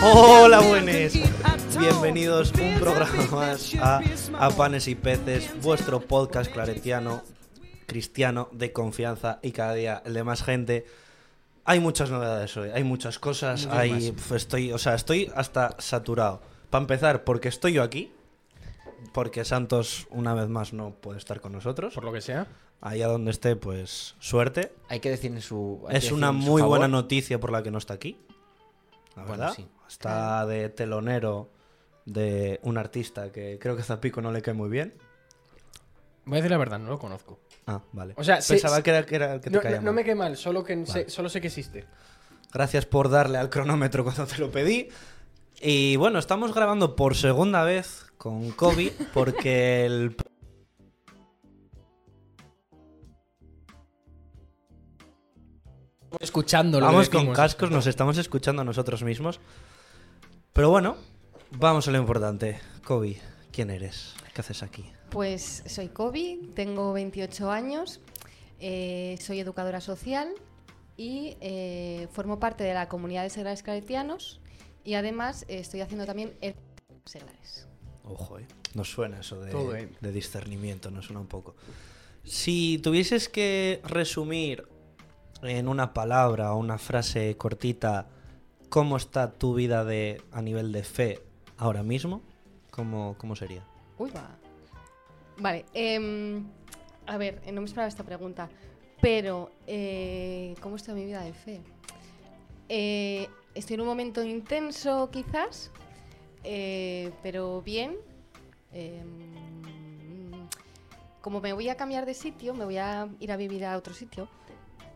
Hola, all. Bienvenidos un programa más a, a Panes y Peces, vuestro podcast claretiano, cristiano, de confianza y cada día el de más gente. Hay muchas novedades hoy, hay muchas cosas, hay, más. estoy, o sea, estoy hasta saturado. Para empezar, porque estoy yo aquí, porque Santos una vez más no puede estar con nosotros. Por lo que sea. Allá donde esté, pues suerte. Hay que decir en su. Es decir una en su muy buena noticia por la que no está aquí. La Bueno, verdad. sí. Está de telonero de un artista que creo que a Zapico no le cae muy bien. Voy a decir la verdad, no lo conozco. Ah, vale. O sea, sí- Pensaba sí- que era, que era el que te No, caía no- me cae mal, solo, que sé, solo sé que existe. Gracias por darle al cronómetro cuando te lo pedí. Y bueno, estamos grabando por segunda vez con Kobe porque el Escuchando Vamos con cascos, nos estamos escuchando a nosotros mismos. Pero bueno, vamos a lo importante. Kobe, ¿quién eres? ¿Qué haces aquí? Pues soy Kobe, tengo 28 años, eh, soy educadora social y eh, formo parte de la comunidad de seglares claretianos y además eh, estoy haciendo también el seglares. Ojo, eh. Nos suena eso de, de discernimiento, nos suena un poco. Si tuvieses que resumir en una palabra o una frase cortita cómo está tu vida de, a nivel de fe ahora mismo, ¿cómo, cómo sería? Uy, va. Vale, em, a ver, eh, no me esperaba esta pregunta, pero eh, ¿cómo está mi vida de fe? Eh, estoy en un momento intenso quizás, eh, pero bien. Em, como me voy a cambiar de sitio, me voy a ir a vivir a otro sitio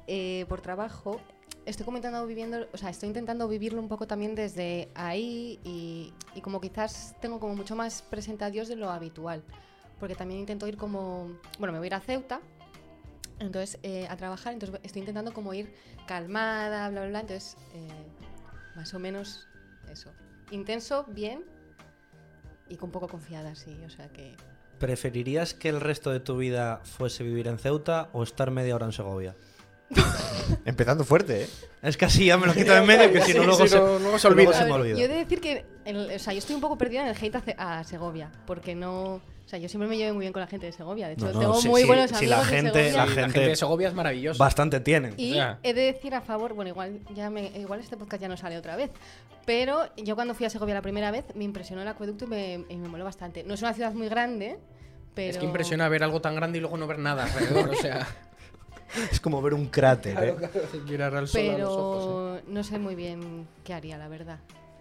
eh, por trabajo. Estoy comentando viviendo, o sea, estoy intentando vivirlo un poco también desde ahí y, y como quizás tengo como mucho más presente a Dios de lo habitual, porque también intento ir como, bueno, me voy a ir a Ceuta, entonces eh, a trabajar, entonces estoy intentando como ir calmada, bla, bla, bla, entonces eh, más o menos eso, intenso, bien y con poco confiada, sí, o sea que ¿Preferirías que el resto de tu vida fuese vivir en Ceuta o estar media hora en Segovia? Empezando fuerte, ¿eh? Es que así ya me lo quito de en medio, que si no luego se, no- luego se luego olvida. se me olvida. Yo he de decir que, el- o sea, yo estoy un poco perdida en el hate a, Ce- a Segovia, porque no, o sea, yo siempre me llevo muy bien con la gente de Segovia. De hecho, No, no, tengo sí, muy sí, buenos sí, amigos la de gente- Segovia. la La gente- de Segovia es maravillosa. Bastante tienen. Y he de decir a favor, bueno, igual ya me, igual este podcast ya no sale otra vez, pero yo cuando fui a Segovia la primera vez me impresionó el acueducto y me, y me moló bastante. No es una ciudad muy grande, pero Es que impresiona ver algo tan grande y luego no ver nada alrededor. o sea, Es como ver un cráter, ¿eh? mirar al sol a Pero los ojos. ¿eh? no sé muy bien qué haría, la verdad.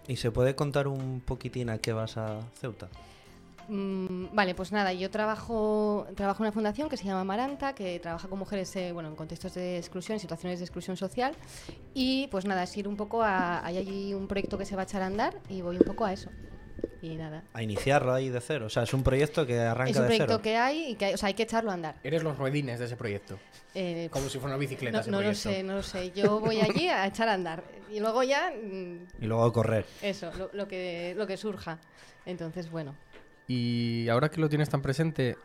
¿Y se puede contar un poquitín a qué vas a Ceuta? Mm, vale, pues nada, yo trabajo, trabajo en una fundación que se llama Maranta, que trabaja con mujeres eh, bueno, en contextos de exclusión, en situaciones de exclusión social. Y pues nada, es ir un poco a. Hay allí un proyecto que se va a echar a andar y voy un poco a eso. Y nada. A iniciarlo ahí de cero. O sea, es un proyecto que arranca Es un de proyecto cero. que hay y que hay- o sea, hay que echarlo a andar. Eres los ruedines de ese proyecto. Eh, Como si fuera una bicicleta no, ese no lo sé, no lo sé. Yo voy allí a echar a andar. Y luego ya, mm, Y luego a correr. eso, lo, lo que, lo que surja. Entonces, bueno. Y ahora que lo tienes tan presente,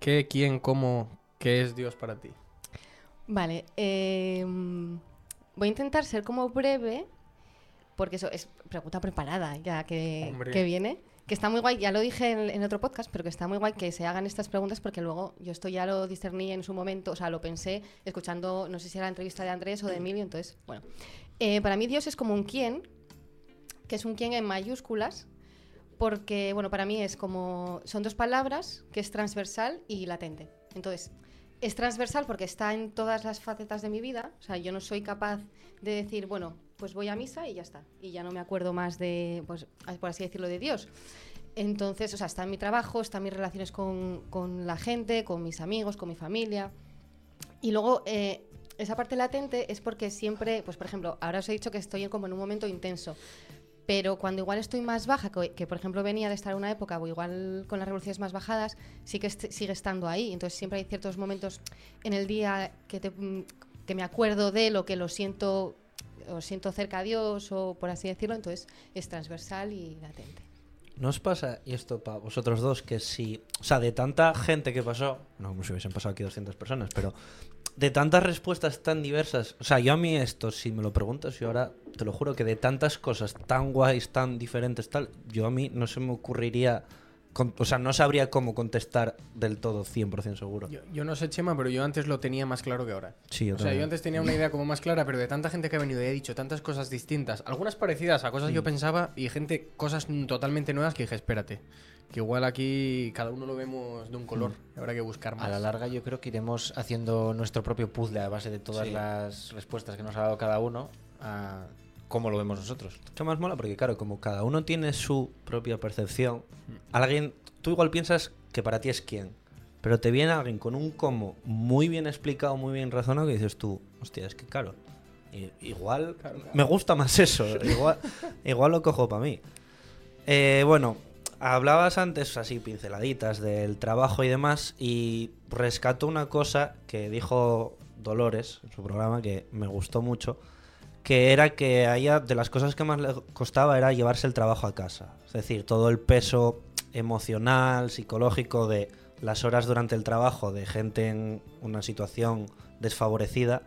¿qué, quién, cómo, qué es Dios para ti? Vale, em, voy a intentar ser como breve, porque eso es pregunta preparada ya que, que viene. Que está muy guay, ya lo dije en, en otro podcast, pero que está muy guay que se hagan estas preguntas porque luego yo esto ya lo discerní en su momento, o sea, lo pensé escuchando, no sé si era la entrevista de Andrés o de Emilio, entonces, bueno. Eh, para mí Dios es como un quién, que es un quién en mayúsculas, porque, bueno, para mí es como, son dos palabras, que es transversal y latente. Entonces, es transversal porque está en todas las facetas de mi vida. O sea, yo no soy capaz de decir, bueno, pues voy a misa y ya está. Y ya no me acuerdo más de, pues, por así decirlo, de Dios. Entonces, o sea, está mi trabajo, está en mis relaciones con, con la gente, con mis amigos, con mi familia. Y luego, eh, esa parte latente es porque siempre, pues por ejemplo, ahora os he dicho que estoy como en un momento intenso. Pero cuando igual estoy más baja, que, que, por ejemplo venía de estar una época o igual con las revoluciones más bajadas, sí que sigue estando ahí. Entonces siempre hay ciertos momentos en el día que, que me acuerdo de lo que lo siento, o siento cerca a Dios o por así decirlo. Entonces es transversal y latente. ¿No os pasa, y esto para vosotros dos, que si, o sea, de tanta gente que pasó, no como si hubiesen pasado aquí 200 personas, pero de tantas respuestas tan diversas. O sea, yo a mí esto, si me lo preguntas, yo ahora te lo juro que de tantas cosas tan guays, tan diferentes, tal, yo a mí no se me ocurriría. Con- o sea, no sabría cómo contestar del todo 100% seguro. Yo, yo no sé, Chema, pero yo antes lo tenía más claro que ahora. Sí, yo O sea, también. yo antes tenía una idea como más clara, pero de tanta gente que ha venido y ha dicho tantas cosas distintas, algunas parecidas a cosas que yo pensaba y gente, cosas mm, totalmente nuevas que dije, espérate, que igual aquí cada uno lo vemos de un color, y habrá que buscar más. A la larga yo creo que iremos haciendo nuestro propio puzzle a base de todas Sí. las respuestas que nos ha dado cada uno a cómo lo vemos nosotros. Mucho más mola porque, claro, como cada uno tiene su propia percepción, alguien, tú igual piensas que para ti es quién, pero te viene alguien con un cómo muy bien explicado, muy bien razonado, que dices tú, hostia, es que claro, igual me gusta más eso, igual, igual lo cojo para mí. Eh, bueno, hablabas antes, así pinceladitas, del trabajo y demás, y rescato una cosa que dijo Dolores en su programa que me gustó mucho, que era que a de las cosas que más le costaba era llevarse el trabajo a casa. Es decir, todo el peso emocional, psicológico de las horas durante el trabajo de gente en una situación desfavorecida,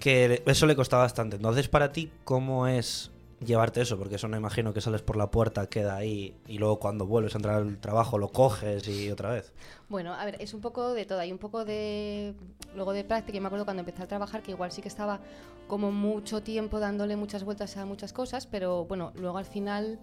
que eso le costaba bastante. Entonces, para ti, ¿cómo es llevarte eso? Porque eso no imagino que sales por la puerta, queda ahí y luego cuando vuelves a entrar al trabajo lo coges y otra vez. Bueno, a ver, es un poco de todo. Hay un poco de. Luego de práctica. Y me acuerdo cuando empecé a trabajar que igual sí que estaba como mucho tiempo dándole muchas vueltas a muchas cosas, pero bueno, luego al final.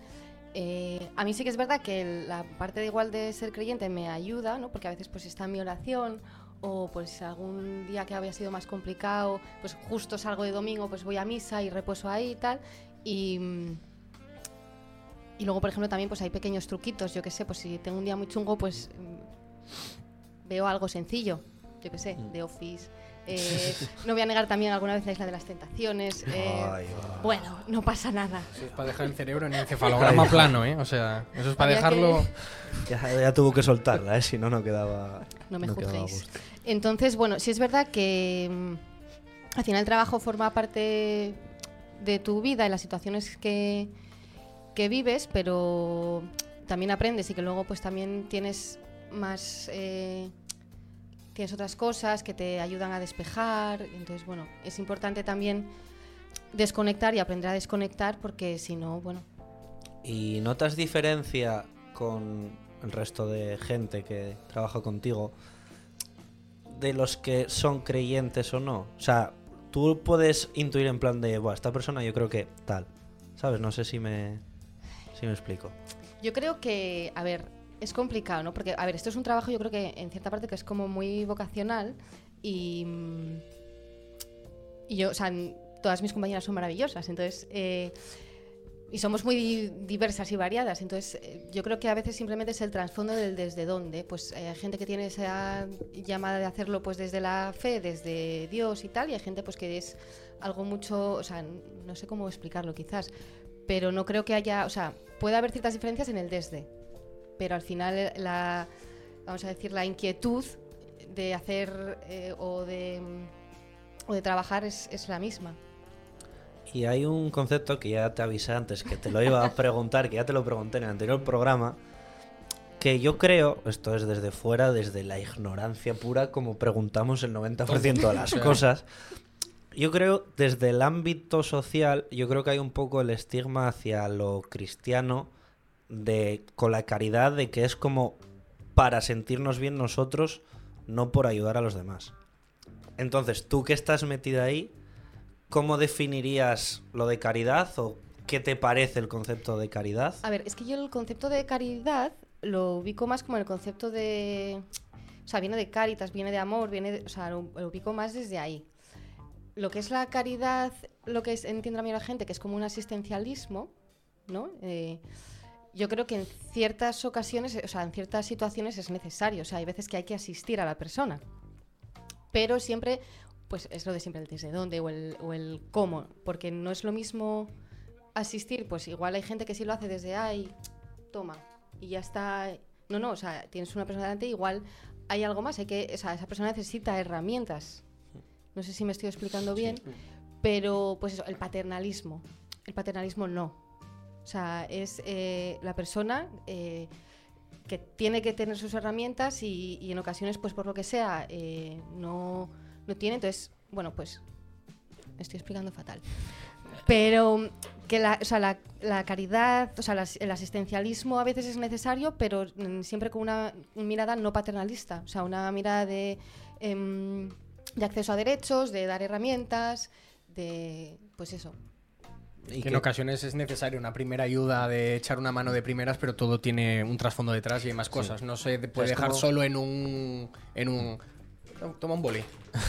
eh, a mí sí que es verdad que la parte de igual de ser creyente me ayuda, ¿no? Porque a veces pues está mi oración o pues algún día que había sido más complicado, pues justo salgo de domingo, pues voy a misa y reposo ahí y tal. Y, mm, y luego, por ejemplo, también pues hay pequeños truquitos, yo que sé, pues si tengo un día muy chungo, pues mm, veo algo sencillo, yo que sé, de Office. Eh, no voy a negar también alguna vez la isla de las tentaciones. eh, Ay, bueno, no pasa nada. Eso es para dejar el cerebro en encefalograma plano, ¿eh? O sea, eso es para Había que- dejarlo... Ya, ya tuvo que soltarla, ¿eh? si no, no quedaba. No me a juzguéis. Entonces, bueno, sí es verdad que mm, al final el trabajo forma parte de tu vida y las situaciones que, que vives, pero también aprendes y que luego pues también tienes más... eh, tienes otras cosas que te ayudan a despejar. Entonces, bueno, es importante también desconectar y aprender a desconectar porque si no, bueno, ¿Y notas diferencia con el resto de gente que trabaja contigo de los que son creyentes o no? O sea, tú puedes intuir en plan de, Buah, esta persona yo creo que tal. ¿Sabes? No sé si me, si me explico. Yo creo que, a ver, es complicado, ¿no? Porque, a ver, esto es un trabajo, yo creo que en cierta parte que es como muy vocacional y. Y yo, o sea, todas mis compañeras son maravillosas, entonces. eh, y somos muy di- diversas y variadas, entonces eh, yo creo que a veces simplemente es el trasfondo del desde dónde. Pues eh, hay gente que tiene esa llamada de hacerlo pues desde la fe, desde Dios y tal, y hay gente pues que es algo mucho, o sea, no sé cómo explicarlo quizás, pero no creo que haya, o sea, puede haber ciertas diferencias en el desde, pero al final eh, la, vamos a decir, la inquietud de hacer eh, o, de, o de trabajar es, es la misma. Y hay un concepto que ya te avisé antes, que te lo iba a preguntar, que ya te lo pregunté en el anterior programa, que yo creo, esto es desde fuera, desde la ignorancia pura, como preguntamos el 90% de las cosas, yo creo desde el ámbito social, yo creo que hay un poco el estigma hacia lo cristiano de con la caridad de que es como para sentirnos bien nosotros, no por ayudar a los demás. Entonces, tú que estás metida ahí, ¿cómo definirías lo de caridad o qué te parece el concepto de caridad? A ver, es que yo el concepto de caridad lo ubico más como el concepto de... O sea, viene de caritas, viene de amor, viene de- o sea, lo, ubico más desde ahí. Lo que es la caridad, lo que entiende a mí la gente, que es como un asistencialismo, ¿no? Eh, yo creo que en ciertas ocasiones, o sea, en ciertas situaciones es necesario. O sea, hay veces que hay que asistir a la persona. Pero siempre, pues es lo de siempre, el desde dónde o el, o el cómo. Porque no es lo mismo asistir, pues igual hay gente que sí lo hace desde ay, toma, y ya está. No, no, o sea, tienes una persona delante, igual hay algo más, hay que, o sea, esa persona necesita herramientas. No sé si me estoy explicando bien, pero pues eso, el paternalismo. El paternalismo no. O sea, es eh, la persona eh, que tiene que tener sus herramientas y, y en ocasiones, pues por lo que sea, eh, no, no tiene, entonces, bueno, pues me estoy explicando fatal. Pero que la, o sea, la, la caridad, o sea, las- el asistencialismo a veces es necesario, pero mm, siempre con una mirada no paternalista, o sea, una mirada de, em, de acceso a derechos, de dar herramientas, de, pues eso. Y Que que- en ocasiones es necesaria una primera ayuda de echar una mano de primeras, pero todo tiene un trasfondo detrás y hay más cosas. No se puede Pues dejar como- solo en un. en un. Toma un boli.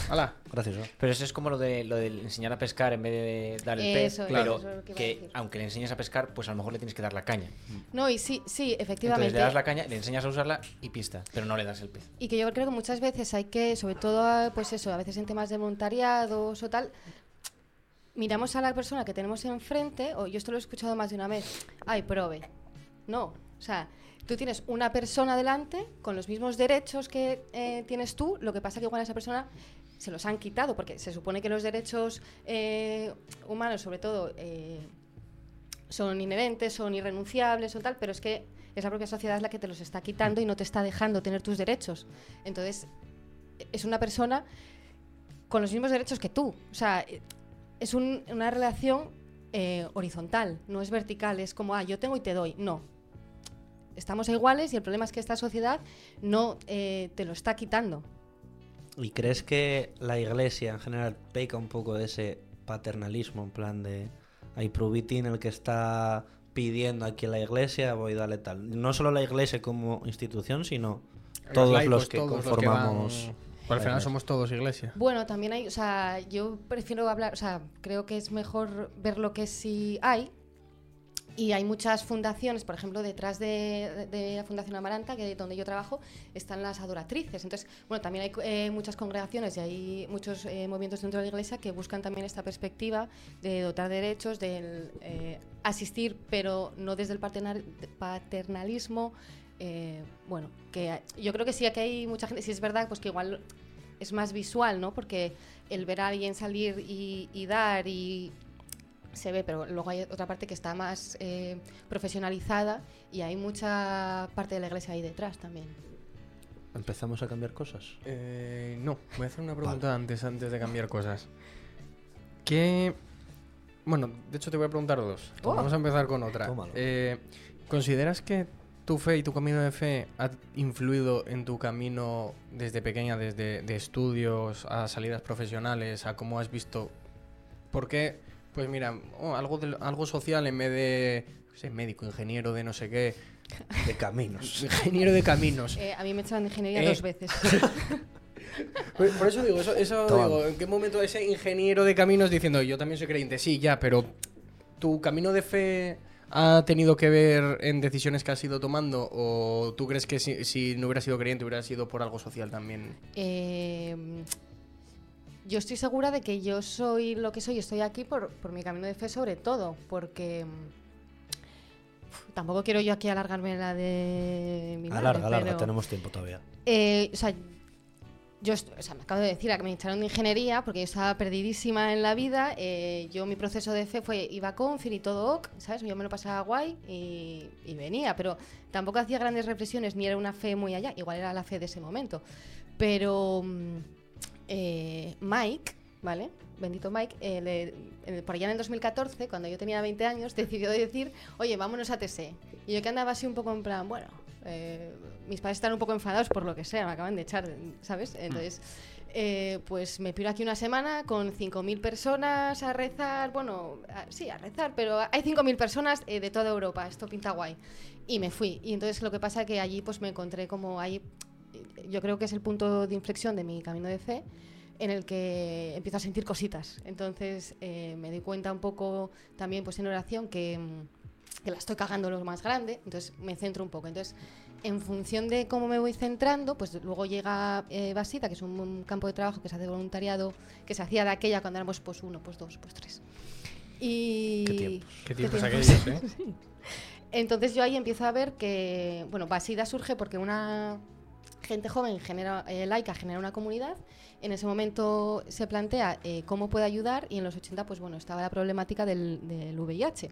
¡Hala! Gracioso. Pero eso es como lo de lo del enseñar a pescar en vez de dar el pez. Eso pero eso es lo que iba a que decir. aunque le enseñes a pescar, pues a lo mejor le tienes que dar la caña. No, y sí, sí, Entonces efectivamente. le das la caña, le enseñas a usarla y pista, pero no le das el pez. Y que yo creo que muchas veces hay que, sobre todo, ah, pues eso, a veces en temas de voluntariados o tal, miramos a la persona que tenemos enfrente, o yo esto lo he escuchado más de una vez, ay, prove. No, o sea, tú tienes una persona delante con los mismos derechos que eh, tienes tú, lo que pasa que igual a esa persona se los han quitado, porque se supone que los derechos eh, humanos, sobre todo, eh, son inherentes, son irrenunciables, son tal, pero es que es la propia sociedad la que te los está quitando y no te está dejando tener tus derechos. Entonces, es una persona con los mismos derechos que tú. O sea, es un- una relación horizontal, no es vertical, es como, ah, yo tengo y te doy. No. Estamos iguales y el problema es que esta sociedad no eh, te lo está quitando. ¿Y crees que la iglesia en general peca un poco de ese paternalismo, en plan de hay Prubitin el que está pidiendo aquí a la iglesia, voy a darle tal? No solo la iglesia como institución, sino todos laicos, los que todos los conformamos. van- Pues al final somos todos iglesia. Bueno, también hay, o sea, yo prefiero hablar, o sea, creo que es mejor ver lo que sí hay. Y hay muchas fundaciones, por ejemplo, detrás de, de la Fundación Amaranta, que donde yo trabajo, están las adoratrices. Entonces, bueno, también hay eh, muchas congregaciones y hay muchos eh, movimientos dentro de la Iglesia que buscan también esta perspectiva de dotar derechos, del eh, asistir, pero no desde el paterna- paternalismo. eh, bueno, que yo creo que sí que hay mucha gente, sí es verdad, pues que igual es más visual, ¿no? Porque el ver a alguien salir y dar y se ve, pero luego hay otra parte que está más eh, profesionalizada y hay mucha parte de la iglesia ahí detrás también. Empezamos a cambiar cosas. Eh, no, voy a hacer una pregunta antes, antes de cambiar cosas. ¿Qué. Bueno, de hecho te voy a preguntar dos. Oh. Vamos a empezar con otra. Eh, ¿Consideras que tu fe y tu camino de fe ha influido en tu camino desde pequeña, desde de estudios a salidas profesionales, a cómo has visto? ¿Por qué? Pues mira, oh, algo, de- algo social en vez de no sé, médico, ingeniero de no sé qué, De caminos. ingeniero de caminos. Eh, a mí me echaban de ingeniería Eh. dos veces. Por, eso digo, eso, eso digo, ¿en qué momento ese ingeniero de caminos diciendo yo también soy creyente? Sí, ya, pero ¿tu camino de fe ha tenido que ver en decisiones que has ido tomando? ¿O tú crees que si, si no hubiera sido creyente hubiera sido por algo social también? Eh, yo estoy segura de que yo soy lo que soy, estoy aquí por, por mi camino de fe sobre todo, porque tampoco quiero yo aquí alargarme la de mi madre, Alarga, alarga, pero- tenemos tiempo todavía. Eh, o sea, yo o sea, me acabo de decir a que me echaron de ingeniería porque yo estaba perdidísima en la vida. eh, yo mi proceso de fe fue iba a Confir y todo ok, ¿sabes? Yo me lo pasaba guay y, y venía, pero tampoco hacía grandes reflexiones ni era una fe muy allá. Igual era la fe de ese momento. Pero mm, eh, Mike, ¿vale? Bendito Mike, eh, le- en- por allá en el 2014, cuando yo tenía 20 años, decidió decir, oye, vámonos a TC. Y yo que andaba así un poco en plan, bueno, eh, mis padres están un poco enfadados por lo que sea, me acaban de echar, ¿sabes? Entonces, eh, pues me piro aquí una semana con 5.000 personas a rezar, bueno, a- sí, a rezar, pero hay 5.000 personas eh, de toda Europa, esto pinta guay. Y me fui. Y entonces lo que pasa es que allí pues me encontré como ahí, yo creo que es el punto de inflexión de mi camino de fe, en el que empiezo a sentir cositas. Entonces eh, me di cuenta un poco también pues en oración que, mm, que la estoy cagando lo más grande, entonces me centro un poco. Entonces, en función de cómo me voy centrando, pues luego llega eh, Basita, que es un, un campo de trabajo que se hace de voluntariado, que se hacía de aquella cuando éramos pues uno, pues dos, pues tres. Y... Qué tiempos. ¿Qué tiempos tiempos? aquellos, eh? Entonces yo ahí empiezo a ver que, bueno, Basida surge porque una gente joven genera, eh, laica genera una comunidad. En ese momento se plantea eh, cómo puede ayudar y en los 80, pues bueno, estaba la problemática del, del VIH.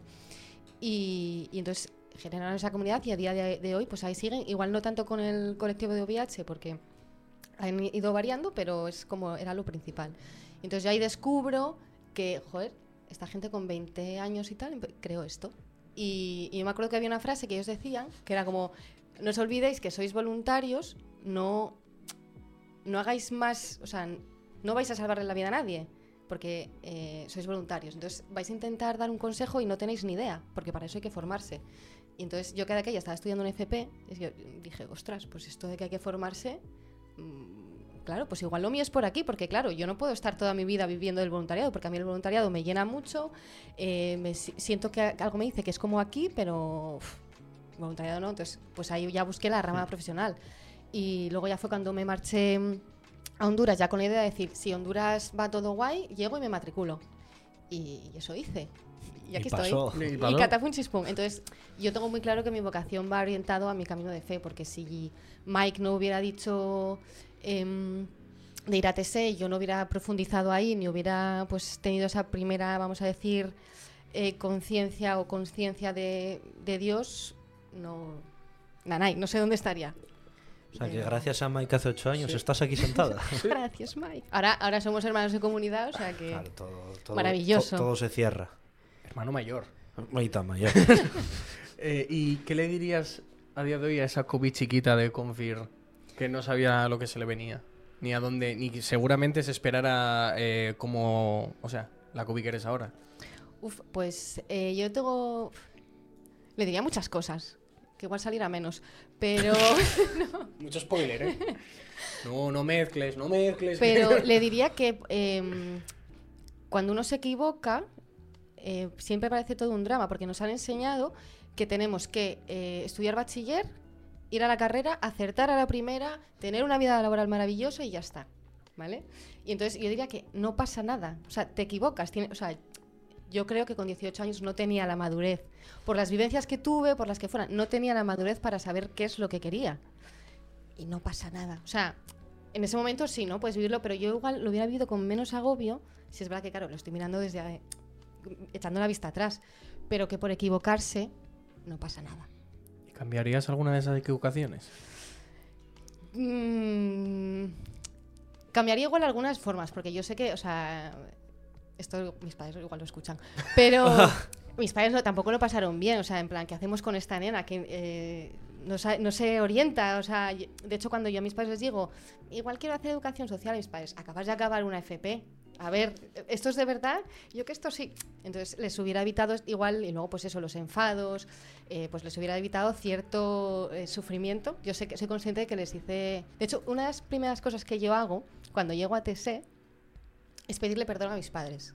Y, y entonces generaron esa comunidad y a día de, de hoy, pues ahí siguen. Igual no tanto con el colectivo de VIH porque han ido variando, pero es como era lo principal. Entonces yo ahí descubro que, joder, esta gente con 20 años y tal creó esto. Y, y yo me acuerdo que había una frase que ellos decían, que era como, no os olvidéis que sois voluntarios, no, no hagáis más, o sea, no vais a salvarle la vida a nadie, porque eh, sois voluntarios. Entonces vais a intentar dar un consejo y no tenéis ni idea, porque para eso hay que formarse. Y entonces yo cada aquella estaba estudiando en FP yo dije, ostras, pues esto de que hay que formarse, mm, claro, pues igual lo mío es por aquí, porque claro, yo no puedo estar toda mi vida viviendo del voluntariado, porque a mí el voluntariado me llena mucho, eh, me si- siento que algo me dice que es como aquí, pero uf, voluntariado no, entonces pues ahí ya busqué la rama profesional. Y luego ya fue cuando me marché a Honduras, ya con la idea de decir, si Honduras va todo guay, llego y me matriculo. Y eso hice. Y aquí estoy. pasó. Y Y pasó. catafum chispum. Entonces, yo tengo muy claro que mi vocación va orientado a mi camino de fe, porque si Mike no hubiera dicho em, de ir a TC, yo no hubiera profundizado ahí, ni hubiera pues tenido esa primera, vamos a decir, eh, conciencia o conciencia de, de Dios, no. Nanay, no sé dónde estaría. O sea, que gracias a Mike hace ocho años estás aquí sentada. Gracias, Mike. Ahora, ahora somos hermanos de comunidad, o sea que. Claro, todo, todo- Maravilloso. to- todo se cierra. Hermano mayor. Ahorita mayor. Eh, ¿Y qué le dirías a día de hoy a esa COVID chiquita de Confir que no sabía lo que se le venía? Ni a dónde, ni seguramente se esperara eh, como, o sea, la COVID que eres ahora. Uf, pues eh, yo tengo. Le diría muchas cosas. Que igual saliera menos. Pero. Mucho spoiler, ¿eh? No, no mezcles, no mezcles. pero le diría que em, cuando uno se equivoca, eh, siempre parece todo un drama, porque nos han enseñado que tenemos que eh, estudiar bachiller, ir a la carrera, acertar a la primera, tener una vida laboral maravillosa y ya está. ¿Vale? Y entonces yo diría que no pasa nada. O sea, te equivocas. tiene- o sea, yo creo que con 18 años no tenía la madurez. Por las vivencias que tuve, por las que fueran, no tenía la madurez para saber qué es lo que quería. Y no pasa nada. O sea, en ese momento sí, ¿no? Puedes vivirlo, pero yo igual lo hubiera vivido con menos agobio. Si es verdad que, claro, lo estoy mirando desde. eh, echando la vista atrás. Pero que por equivocarse no pasa nada. ¿Cambiarías alguna de esas equivocaciones? Mm, cambiaría igual algunas formas, porque yo sé que, o sea, esto mis padres igual lo escuchan, pero mis padres no, tampoco lo pasaron bien, o sea, en plan, ¿qué hacemos con esta nena? Que eh, no, no se orienta, o sea, de hecho cuando yo a mis padres les digo, igual quiero hacer educación social, mis padres, acabas de acabar una FP. A ver, ¿esto es de verdad? Yo que esto sí. Entonces les hubiera evitado igual, y luego pues eso, los enfados, eh, pues les hubiera evitado cierto eh, sufrimiento. Yo sé que soy consciente de que les hice... De hecho, una de las primeras cosas que yo hago cuando llego a TC es pedirle perdón a mis padres.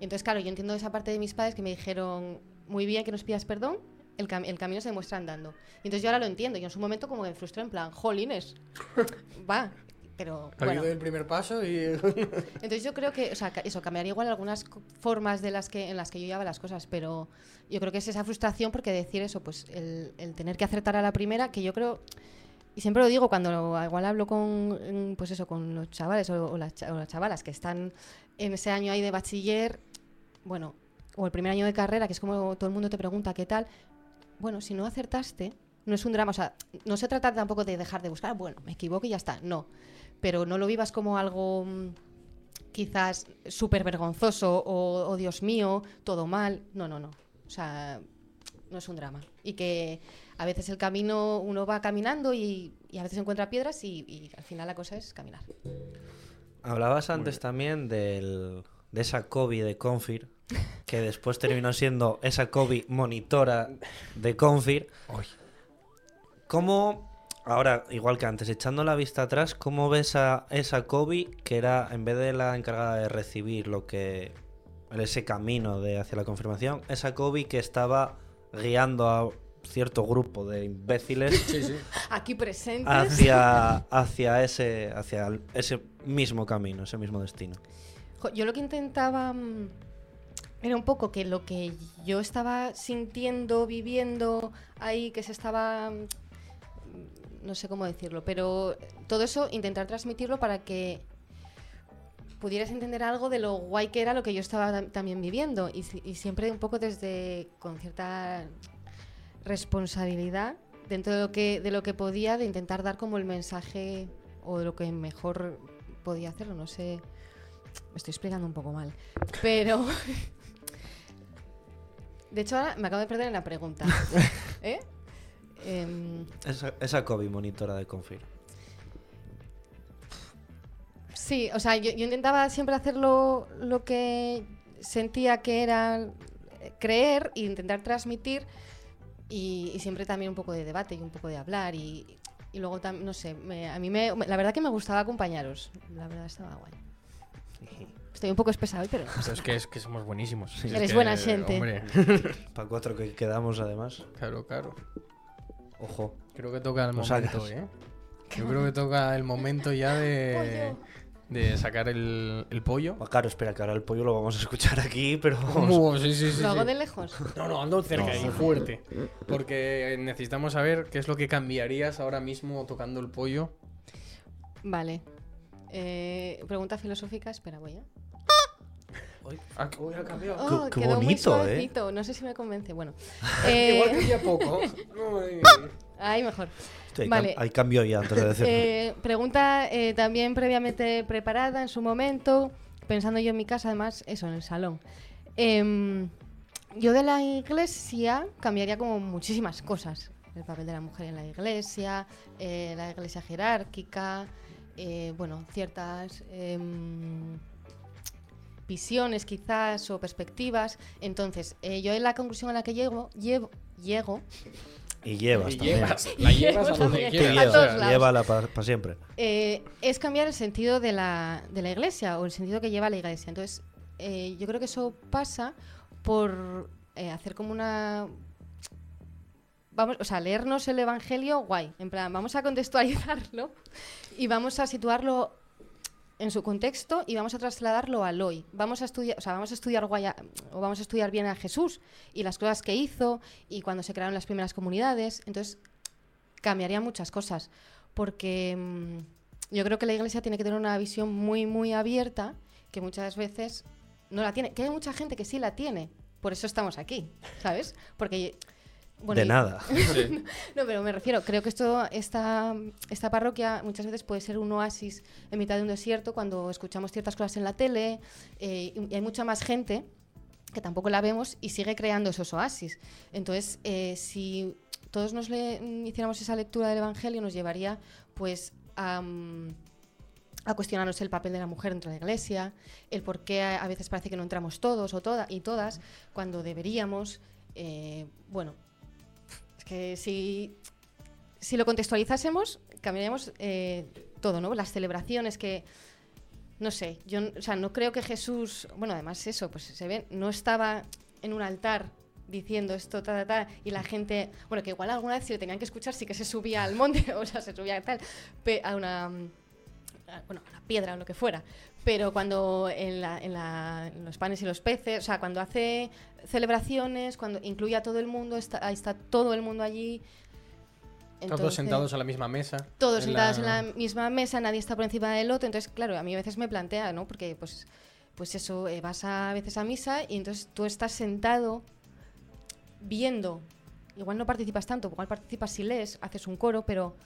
Y entonces, claro, yo entiendo esa parte de mis padres que me dijeron, muy bien que nos pidas perdón, el, cam- el camino se demuestra andando. Y entonces yo ahora lo entiendo. Yo en su momento como que me frustré en plan, jolines, va. Pero Ha bueno, el primer paso y... entonces yo creo que, o sea, eso cambiaría igual algunas formas de las que en las que yo llevaba las cosas, pero yo creo que es esa frustración porque decir eso, pues el, el tener que acertar a la primera, que yo creo y siempre lo digo cuando igual hablo con mm, pues eso con los chavales o, las, chavalas que están en ese año ahí de bachiller, bueno, o el primer año de carrera, que es como todo el mundo te pregunta qué tal. Bueno, si no acertaste, no es un drama, o sea, no se trata tampoco de dejar de buscar, bueno, me equivoco y ya está, no. Pero no lo vivas como algo mm, quizás súper vergonzoso o, o Dios mío, todo mal. No, no, no. O sea, no es un drama. Y que a veces el camino uno va caminando y, y a veces encuentra piedras y, y al final la cosa es caminar. Hablabas antes también del, de esa Kobe de Confir, que después terminó siendo esa Kobe monitora de Confir. ¿Cómo, ahora, igual que antes, echando la vista atrás, cómo ves a esa Kobe que era, en vez de la encargada de recibir lo que. ese camino de hacia la confirmación, esa Kobe que estaba guiando a cierto grupo de imbéciles Aquí presentes. hacia, hacia, ese, hacia ese mismo camino, ese mismo destino. Yo lo que intentaba mm, era un poco que lo que yo estaba sintiendo, viviendo ahí, que se estaba... mm, No sé cómo decirlo, pero todo eso intentar transmitirlo para que pudieras entender algo de lo guay que era lo que yo estaba tam- también viviendo y siempre un poco desde con cierta responsabilidad dentro de lo que de lo que podía de intentar dar como el mensaje o de lo que mejor podía hacerlo, no sé. Me estoy explicando un poco mal. Pero. De hecho, ahora me acabo de perder en la pregunta. ¿Eh? Em, Esa, esa Kobe monitora de Confir. Sí, o sea, yo, yo intentaba siempre hacer lo, lo que sentía que era creer e intentar transmitir y, y siempre también un poco de debate y un poco de hablar y, y luego también, no sé, me- a mí me, la verdad que me gustaba acompañaros, la verdad estaba guay. Estoy un poco espesado hoy, pero Pero es que, es que somos buenísimos. Es Eres que, buena gente. Hombre, Para cuatro que quedamos, además. claro, claro. Ojo. Creo que toca el momento, sacas. ¿eh? Yo creo que toca el momento ya de, de sacar el, el pollo. Ah, Claro, espera, que ahora el pollo lo vamos a escuchar aquí, pero vamos. Uh, sí, sí, sí, lo hago sí. de lejos. No, no, ando cerca No. y fuerte. Porque necesitamos saber qué es lo que cambiarías ahora mismo tocando el pollo. Vale. Eh, pregunta filosófica, espera, voy a. Ah, que hubiera cambiado. Oh, qué quedó muy bonito, ¿eh? No sé si me convence. Bueno. Igual Eh, que ya poco. Ay. ahí mejor. Sí, hay, Vale. cam- hay cambio ya antes de decirlo. Eh, pregunta eh, también previamente preparada en su momento, pensando yo en mi casa, además, eso, en el salón. Em, yo de la iglesia cambiaría como muchísimas cosas. El papel de la mujer en la iglesia, eh, la iglesia jerárquica, bueno, ciertas em, visiones quizás o perspectivas. Entonces, yo en la conclusión a la que llego, llevo, llego y llevas Y también. llevas, la llevas a donde quieras. o sea, llévala para siempre. eh, es cambiar el sentido de la, de la iglesia o el sentido que lleva la iglesia. Entonces, eh, yo creo que eso pasa por eh, hacer como una... Vamos, o sea, leernos el Evangelio, guay. En plan, vamos a contextualizarlo y vamos a situarlo en su contexto y vamos a trasladarlo al hoy. Vamos a estudiar, o sea, vamos a estudiar guay a- o vamos a estudiar bien a Jesús y las cosas que hizo y cuando se crearon las primeras comunidades. Entonces, cambiaría muchas cosas porque mm, yo creo que la iglesia tiene que tener una visión muy, muy abierta que muchas veces no la tiene. Que hay mucha gente que sí la tiene. Por eso estamos aquí, ¿sabes? Porque... bueno, de y- nada. Sí. no, pero me refiero, creo que esto, esta, esta parroquia muchas veces puede ser un oasis en mitad de un desierto cuando escuchamos ciertas cosas en la tele eh, y hay mucha más gente que tampoco la vemos y sigue creando esos oasis. Entonces, eh, si todos nos le- mm, hiciéramos esa lectura del Evangelio, nos llevaría pues a, mm, a cuestionarnos el papel de la mujer dentro de la iglesia, el por qué a, a veces parece que no entramos todos o todas y todas cuando deberíamos. eh, bueno, si, si lo contextualizásemos, cambiaríamos eh, todo, ¿no? Las celebraciones que, no sé, yo o sea, no creo que Jesús, bueno, además eso, pues se ve, no estaba en un altar diciendo esto, ta, ta, ta, y la gente, bueno, que igual alguna vez si le tenían que escuchar sí que se subía al monte, o sea, se subía tal, a una, bueno, a una piedra o lo que fuera, pero cuando en, la- en la- en los panes y los peces, o sea, cuando hace celebraciones, cuando incluye a todo el mundo, está, ahí está todo el mundo allí. Todos sentados a la misma mesa. todos sentados en la misma mesa, nadie está por encima del otro. Entonces, claro, a mí a veces me plantea, ¿no? Porque, pues, pues eso, eh, vas a, a veces a misa y entonces tú estás sentado viendo. Igual no participas tanto, igual participas si lees, haces un coro, pero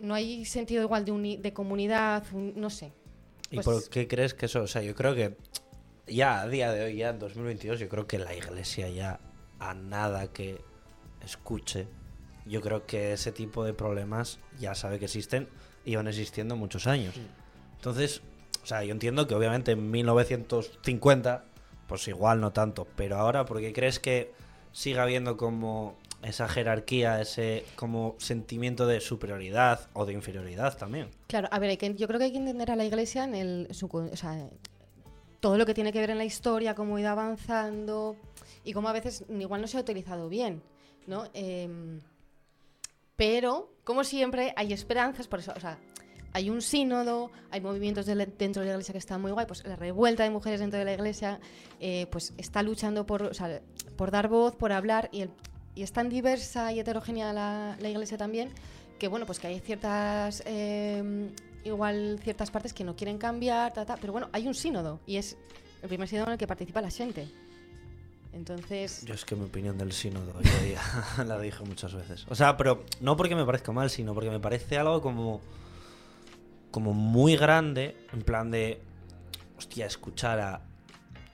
no hay sentido igual de, uni- de comunidad, un- no sé. ¿Y Pues- por qué crees que eso? O sea, yo creo que ya a día de hoy, ya en 2022, yo creo que la iglesia ya a nada que escuche, yo creo que ese tipo de problemas ya sabe que existen y van existiendo muchos años. Entonces, o sea, yo entiendo que obviamente en 1950, pues igual no tanto, pero ahora, ¿por qué crees que siga habiendo como esa jerarquía, ese como sentimiento de superioridad o de inferioridad también? Claro, a ver, hay que, yo creo que hay que entender a la iglesia en el, su o todo lo que tiene que ver en la historia, cómo ha ido avanzando y cómo a veces igual no se ha utilizado bien, ¿no? Em, pero, como siempre, hay esperanzas, por eso, o sea, hay un sínodo, hay movimientos de dentro de la iglesia que están muy guay, pues la revuelta de mujeres dentro de la iglesia, eh, pues está luchando por, o sea, por dar voz, por hablar, y, el- y es tan diversa y heterogénea la, la iglesia también, que bueno, pues que hay ciertas, eh, igual ciertas partes que no quieren cambiar, ta, ta, pero bueno, hay un sínodo, y es el primer sínodo en el que participa la gente. Entonces, Yo es que mi opinión del sínodo la dije muchas veces. O sea, pero no porque me parezca mal, sino porque me parece algo como como muy grande, en plan de, hostia, escuchar a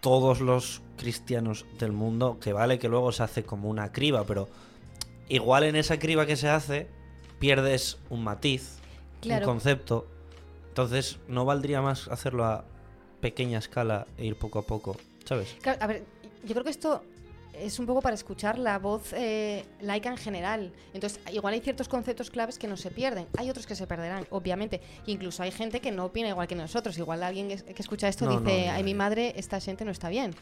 todos los cristianos del mundo, que vale que luego se hace como una criba, pero igual en esa criba que se hace pierdes un matiz, Claro. un concepto. Entonces, ¿no valdría más hacerlo a pequeña escala e ir poco a poco? ¿Sabes? Claro, a ver, yo creo que esto es un poco para escuchar la voz eh, laica en general. Entonces, igual hay ciertos conceptos claves que no se pierden. Hay otros que se perderán, obviamente. Incluso hay gente que no opina igual que nosotros. Igual alguien que, que escucha esto No, dice, no, no, ay, mi madre, esta gente no está bien.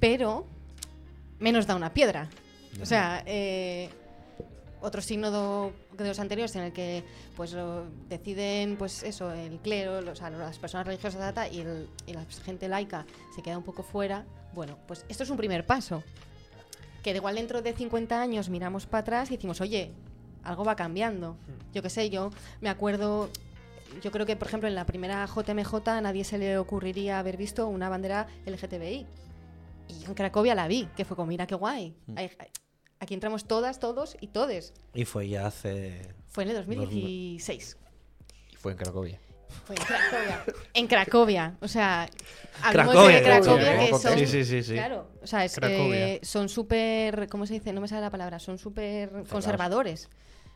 Pero menos da una piedra. O sea, eh, otro signo de los anteriores en el que pues lo- deciden pues eso el clero los- o sea, las personas religiosas data, y, el- y la gente laica se queda un poco fuera bueno pues esto es un primer paso que de igual dentro de 50 años miramos para atrás y decimos oye algo va cambiando yo qué sé yo me acuerdo yo creo que por ejemplo en la primera JMJ a nadie se le ocurriría haber visto una bandera LGTBI y yo en Cracovia la vi que fue como mira qué guay Hay- hay- aquí entramos todas todos y todes. Y fue ya hace... fue en el 2016 Y fue en Cracovia. Fue en Cracovia. en Cracovia. O sea, hablamos Cracovia, de Cracovia Cracovia, que son. Sí, sí, sí, sí. Claro, o sea, es, Cracovia. eh, son súper. ¿Cómo se dice? No me sale la palabra. Son súper conservadores.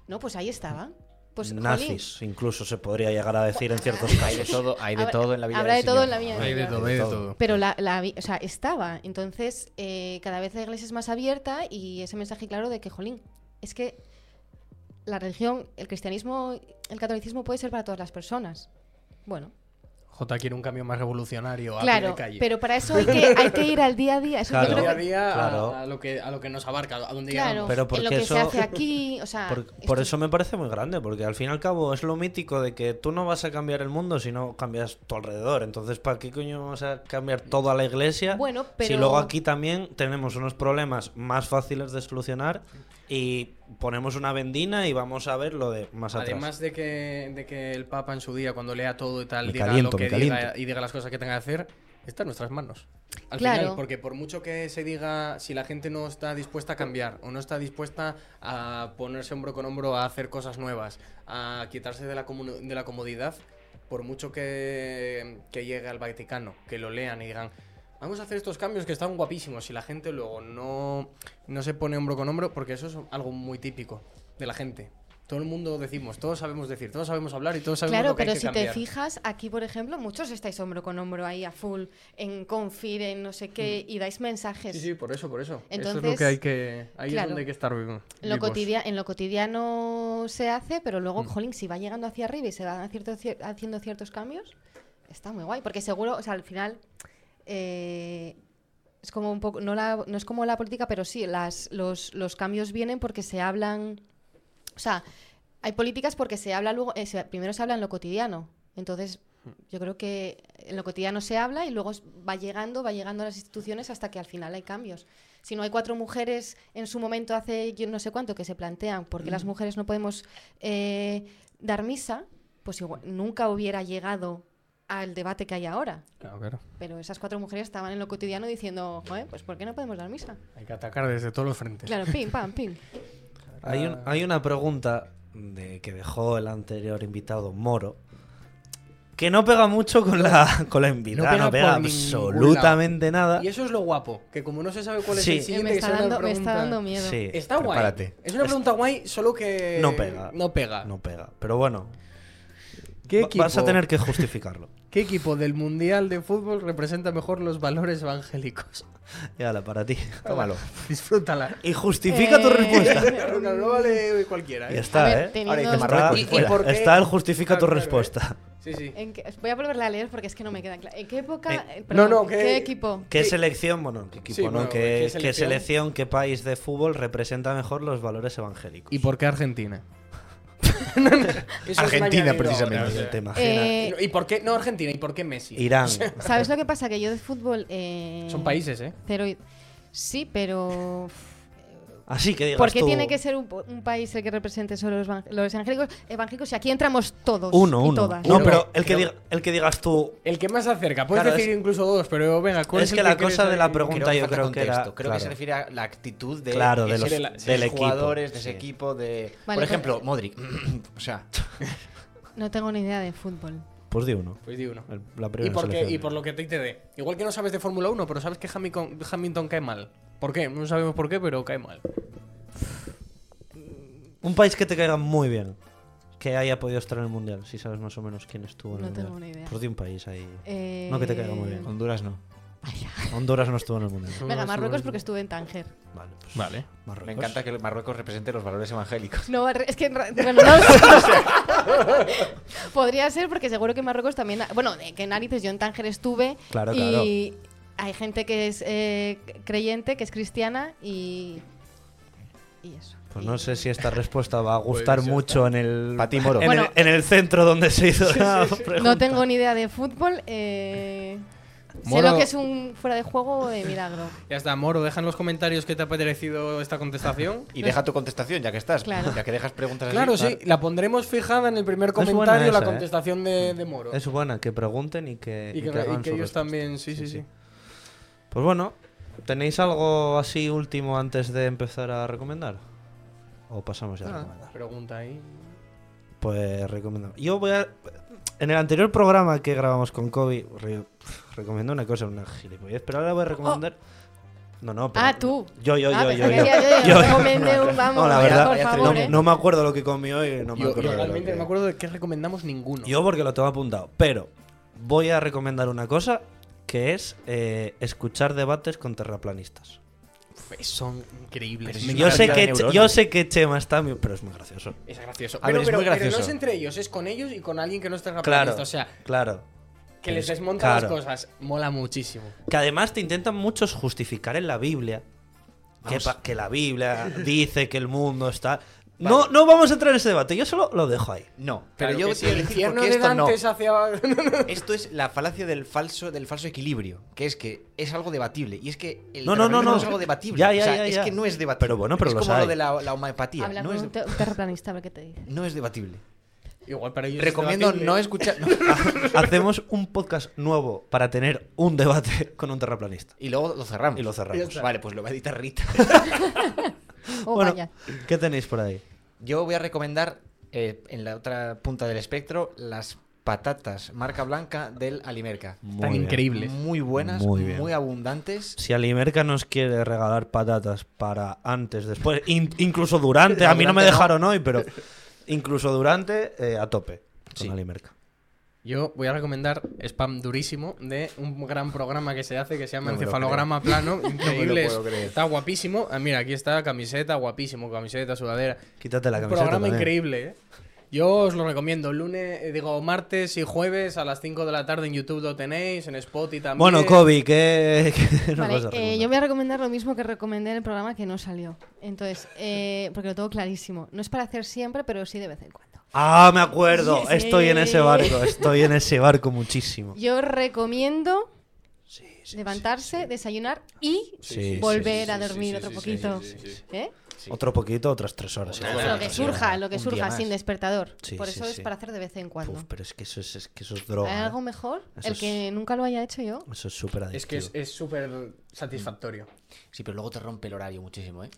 No, pues ahí estaba. Pues, jolín, Nazis, incluso se podría llegar a decir en ciertos Hay de casos. todo, hay de todo en la vida Habrá de del todo Señor. en la vida Hay de todo, hay de todo. Pero la, la o sea, estaba. Entonces, eh, cada vez la iglesia es más abierta y ese mensaje claro de que, jolín, es que la religión, el cristianismo, el catolicismo puede ser para todas las personas. Bueno, J quiere un cambio más revolucionario a pie claro, de calle. pero para eso hay que, hay que ir al día a día. Eso yo Claro. creo día a que- día a- Claro. a, lo que, a lo que nos abarca, a donde Claro, llegamos. Pero en lo porque que eso- se hace aquí, o sea, Por, por eso me parece muy grande, porque al fin y al cabo es lo mítico de que tú no vas a cambiar el mundo si no cambias tu alrededor. Entonces, ¿para qué coño vamos a cambiar toda la iglesia? Bueno, Si pero- luego aquí también tenemos unos problemas más fáciles de solucionar y ponemos una vendina y vamos a ver lo de más atrás. Además de que, de que el Papa en su día, cuando lea todo y tal, Me diga caliento, lo que diga y diga las cosas que tenga que hacer, está en nuestras manos. Al Claro. final, porque por mucho que se diga, si la gente no está dispuesta a cambiar o no está dispuesta a ponerse hombro con hombro a hacer cosas nuevas, a quitarse de la, de la comodidad, por mucho que, que llegue al Vaticano, que lo lean y digan, vamos a hacer estos cambios que están guapísimos, y la gente luego no, no se pone hombro con hombro, porque eso es algo muy típico de la gente. Todo el mundo decimos, todos sabemos decir, todos sabemos hablar y todos sabemos Claro, lo que pero hay que si cambiar. te fijas, aquí, por ejemplo, muchos estáis hombro con hombro ahí a full, en Confir, en no sé qué, y dais mensajes. Mm. Sí, sí, por eso, por eso. eso es lo Entonces, que hay que. Ahí es donde hay que estar vivo- En lo, cotidia- en lo cotidiano se hace, pero Mm. luego, jolín, si va llegando hacia arriba y se van cierto- cier- haciendo ciertos cambios, está muy guay. Porque seguro, o sea, al final eh, es como un poco, no, la- no es como la política, pero sí, las, los, los cambios vienen porque se hablan, o sea, hay políticas porque se habla luego, eh, se- primero se habla en lo cotidiano. Entonces, yo creo que en lo cotidiano se habla y luego va llegando, va llegando a las instituciones hasta que al final hay cambios. Si no hay cuatro mujeres en su momento hace yo no sé cuánto que se plantean por qué las mujeres no podemos eh, dar misa, pues igual, nunca hubiera llegado al debate que hay ahora. Claro, claro. Pero esas cuatro mujeres estaban en lo cotidiano diciendo, Joder, pues ¿por qué no podemos dar misa? Hay que atacar desde todos los frentes. Claro, pim, pam, pim. Hay, un- hay una pregunta de, que dejó el anterior invitado, Moro, que no pega mucho con la, con la invitada, no pega pega, por ningún absolutamente nada. Y eso es lo guapo, que como no se sabe cuál es Sí. el Eh, siguiente, me, que está dando, me está dando miedo. Sí, Está guay. prepárate. Es una pregunta guay, solo que. No pega. No pega. No pega. Pero bueno, ¿Qué, va- equipo, vas a tener que justificarlo. ¿Qué equipo del Mundial de Fútbol representa mejor los valores evangélicos? Yala, para ti. Tómalo. Disfrútala. Y justifica tu Eh, respuesta. Claro, claro, no vale cualquiera, Y ¿eh? está, ver, ¿eh? Ahora Está, Marruecos ¿Y- y fuera. por qué? está el justifica tu Claro, claro, ¿eh? respuesta. Sí, sí. ¿En qué- voy a volverla a leer porque es que no me queda claro. ¿En qué época? Eh, no, no, ¿Qué equipo? ¿Qué Sí. selección? Bueno, ¿qué equipo? Sí, no? bueno, ¿Qué, ¿qué qué selección? selección, qué país de fútbol representa mejor los valores evangélicos? ¿Y por qué Argentina? Argentina, precisamente. Ni te imaginas. Eh, ¿Y por qué? No, Argentina, ¿y por qué Messi? Irán. ¿Sabes lo que pasa? Que yo de fútbol. eh, Son países, ¿eh? Cero y- Sí, pero. Así que digas ¿Por qué tú- tiene que ser un, un país el que represente solo los, los evangélicos? Evangélicos y aquí entramos todos. Uno, y uno. todas. No, pero el que, diga- el que digas tú. El que más se acerca. Puedes Claro, decir es- incluso dos, pero venga, ¿cuál Es es el que la cosa de la pregunta- Creo yo creo que era- contexto. Creo que se refiere a la actitud de, Claro, de los- de del esos equipo, jugadores, de ese sí. equipo, de... Vale, Por ejemplo, pues- Modric. o sea, No tengo ni idea de fútbol. Pues di uno. Pues di uno. El- la ¿Y primera por, qué? selección. y por lo que te te dé. Igual que no sabes de Fórmula 1, pero sabes que Hamilton, Hamilton cae mal. ¿Por qué? No sabemos por qué, pero cae mal. Un país que te caiga muy bien. Que haya podido estar en el mundial. Si sabes más o menos quién estuvo en No el tengo mundial. ni idea. Pues di un país ahí. Eh, No que te caiga muy bien. Honduras no. Honduras no estuvo en el mundial. Venga, Marruecos porque estuve en Tánger. Vale, pues Vale. Marruecos. Me encanta que Marruecos represente los valores evangélicos. No, es que. Bueno, no sé. Podría ser porque seguro que Marruecos también. Bueno, de que narices, yo en Tánger estuve. Claro, y hay gente que es eh, creyente, que es cristiana y. Y eso. Pues no sé si esta respuesta va a gustar Pues ya mucho en el, Pa' ti, Moro. en, Bueno. el, en el centro donde se hizo la No pregunta. tengo ni idea de fútbol. eh, Sé lo que es un fuera de juego de milagro. Ya está, Moro, deja en los comentarios qué te ha parecido esta contestación. Y deja tu contestación, ya que estás. Claro. Ya que dejas preguntas así. Claro, sí, la pondremos fijada en el primer comentario, la ¿eh? contestación de, de Moro. Es buena, que pregunten y que, y que, y hagan que su ellos respuesta. también, sí, sí, sí. Pues bueno, ¿tenéis algo así último antes de empezar a recomendar? ¿O pasamos ya a Ah, recomendar? pregunta ahí. Pues recomiendo. Yo voy a. En el anterior programa que grabamos con Kobe, re- recomiendo una cosa, una gilipollez, pero ahora voy a recomendar. No, no, pero. Ah, tú. Yo, yo, Ah, yo, yo. yo. yo- Yo- yo recomendé un- vamos, No, la verdad, por no- favor, no, ¿eh? no me acuerdo lo que comió y no me Yo, acuerdo. yo realmente que- no me acuerdo de qué recomendamos ninguno. Yo porque lo tengo apuntado. Pero voy a recomendar una cosa que es eh, escuchar debates con terraplanistas. Son increíbles. Es Yo sé, que neuronas. yo sé que Chema está, pero es muy gracioso. Es gracioso. A pero, ver, es pero- muy pero no gracioso. es entre ellos, es con ellos y con alguien que no Claro, terraplanista. O sea, claro. que les Es- desmonta claro. las cosas. Mola muchísimo. Que además te intentan muchos justificar en la Biblia que la Biblia dice que el mundo está. No, no vamos a entrar en ese debate, yo solo lo dejo ahí. No, pero Claro yo sí, quiero decir porque de esto no. Hacia... Esto es la falacia del falso, del falso equilibrio, que es que es algo debatible. Y es que el No, no, no, no. es algo debatible. Ya, ya, o sea, ya, es ya. que no es debatible. Pero bueno, pero es los como hay. lo de la, la homeopatía. Habla No con es, un te- un terraplanista, a ver qué te dice. no es debatible. Igual para ellos Recomiendo no escuchar. no. Hacemos un podcast nuevo para tener un debate con un terraplanista. Y luego lo cerramos. Y lo cerramos. Vale, pues lo va a editar Rita. Oh, bueno, vaya. ¿qué tenéis por ahí? Yo voy a recomendar eh, en la otra punta del espectro las patatas marca blanca del Alimerca. Bien. increíbles. Muy buenas, Muy abundantes. Si Alimerca nos quiere regalar patatas para antes, después, in- incluso durante, a mí no me dejaron hoy, pero incluso durante, eh, a tope con Sí. Alimerca. Yo voy a recomendar spam durísimo de un gran programa que se hace que se llama No Encefalograma Plano. Increíble. Está guapísimo. Ah, mira, aquí está camiseta, guapísimo. Camiseta, sudadera. Quítate la Un camiseta. programa también. increíble, ¿eh? Yo os lo recomiendo. Lunes, eh, digo, martes y jueves a las 5 de la tarde en YouTube lo tenéis, en Spotify también. Bueno, Kobe, ¿qué, qué nos Vale, eh, recomendar? yo voy a recomendar lo mismo que recomendé en el programa que no salió. Entonces, eh, porque lo tengo clarísimo. No es para hacer siempre, pero sí de vez en cuando. Ah, me acuerdo. Sí. Estoy en ese barco. Estoy en ese barco muchísimo. Yo recomiendo Sí, sí, levantarse, desayunar y volver sí, a dormir sí, otro sí, poquito. sí, sí, sí. ¿Eh? Otro poquito, otras tres horas. Lo que surja, lo que surja, sin despertador. Sí, Por sí, eso es sí. para hacer de vez en cuando. Puf, pero es que eso es, es que eso es droga. ¿Hay ¿eh? algo mejor? Eso el es- que nunca lo haya hecho yo. Eso es súper adictivo. Es que es es súper satisfactorio. Sí, pero luego te rompe el horario muchísimo, ¿eh?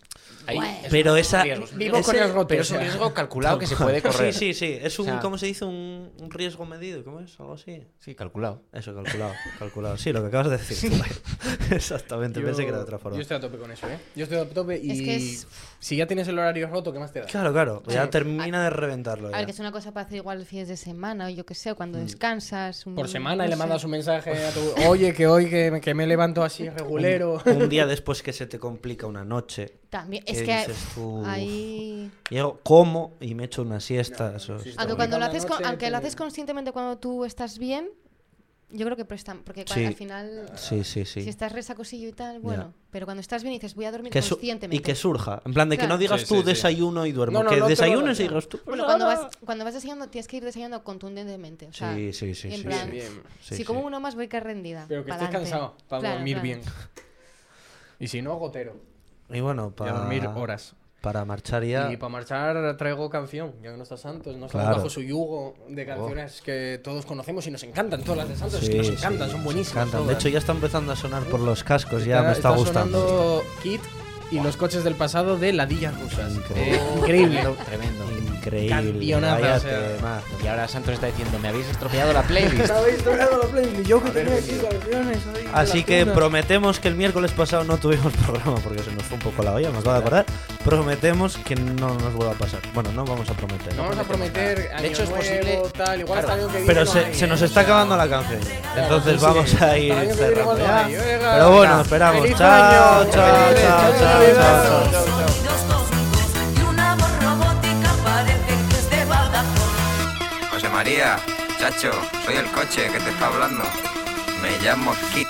Bueno. es Pero esa- riesgo. Vivo Ese- con el roto. Pero es un riesgo calculado que se puede correr. Sí, sí, sí. Es un, O sea- ¿cómo se dice? Un, un riesgo medido. ¿Cómo es? Algo así. Sí, calculado. Eso, calculado. calculado. Sí, lo que acabas de decir. Exactamente. Pensé que era de otra forma. Yo estoy a tope con eso, ¿eh? Yo estoy a tope y Es que es- si ya tienes el horario roto, ¿qué más te da? Claro, claro. Ya Sí. termina de reventarlo. A ya. ver, que es una cosa para hacer igual fines de semana o yo qué sé, cuando descansas. un- Por semana y no le sé. mandas un mensaje a tu... Oye, que hoy que me, que me levanto así regulero. Un día después que se te complica una noche. También, ¿Qué es que dices tú? ahí... Llego, como y me echo una siesta. eso sí, Aunque cuando lo haces, con- aunque lo haces conscientemente cuando tú estás bien, yo creo que prestan. Porque cua- Sí. al final, Sí, sí, sí. si estás resacosillo y tal, bueno. Pero cuando estás bien y dices, voy a dormir Que conscientemente. y que surja. En plan, de que Claro. no digas Sí, tú sí, sí. desayuno y duermo. No, no, que no desayunes y digas tú. Bueno, cuando vas, cuando vas desayunando, tienes que ir desayunando contundentemente. O sea, Sí, sí, sí. en sí, plan, sí. Bien. Sí, si sí. como uno más, voy que rendida. Pero que estés cansado para Claro, dormir claro. bien. Y si no, gotero. Y bueno, para dormir horas. Para marchar ya. Y para marchar traigo canción, ya que no está Santos, no Claro. bajo su yugo de canciones que todos conocemos y nos encantan, todas las de Santos, es Sí, que nos sí, encantan, son nos buenísimas. encantan. De hecho, ya está empezando a sonar por los cascos. Ya me está, está gustando. Kit y los coches del pasado de ladillas rusas. Increíble. Eh, increíble. Tremendo. Increíble. Cancionazo, vaya o sea. temazo. Y ahora Santos está diciendo, me habéis estropeado la playlist. Yo que tenía aquí canciones. Así que prometemos que el miércoles pasado no tuvimos programa porque se nos fue un poco la olla, nos va a acordar. Prometemos que no nos vuelva a pasar. Bueno, no vamos a prometer. No vamos a prometer. De año hecho, es nuevo, posible- Tal, igual Claro. hasta que viene Pero no se, hay, se nos está acabando la canción. Entonces sí, sí. vamos a ir cerrando ya. Pero bueno, esperamos. ¡Feliz Chao, año! chao, ¡Feliz chao, año! chao, ¡Feliz chao, de. José María, chacho, soy el coche que te está hablando. Me llamo. Kit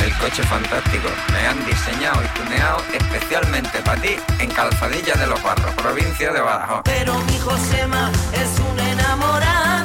el coche fantástico. Me han diseñado y tuneado especialmente para ti en Calzadilla de los Barros, provincia de Badajoz. Pero mi Josema es un enamorado.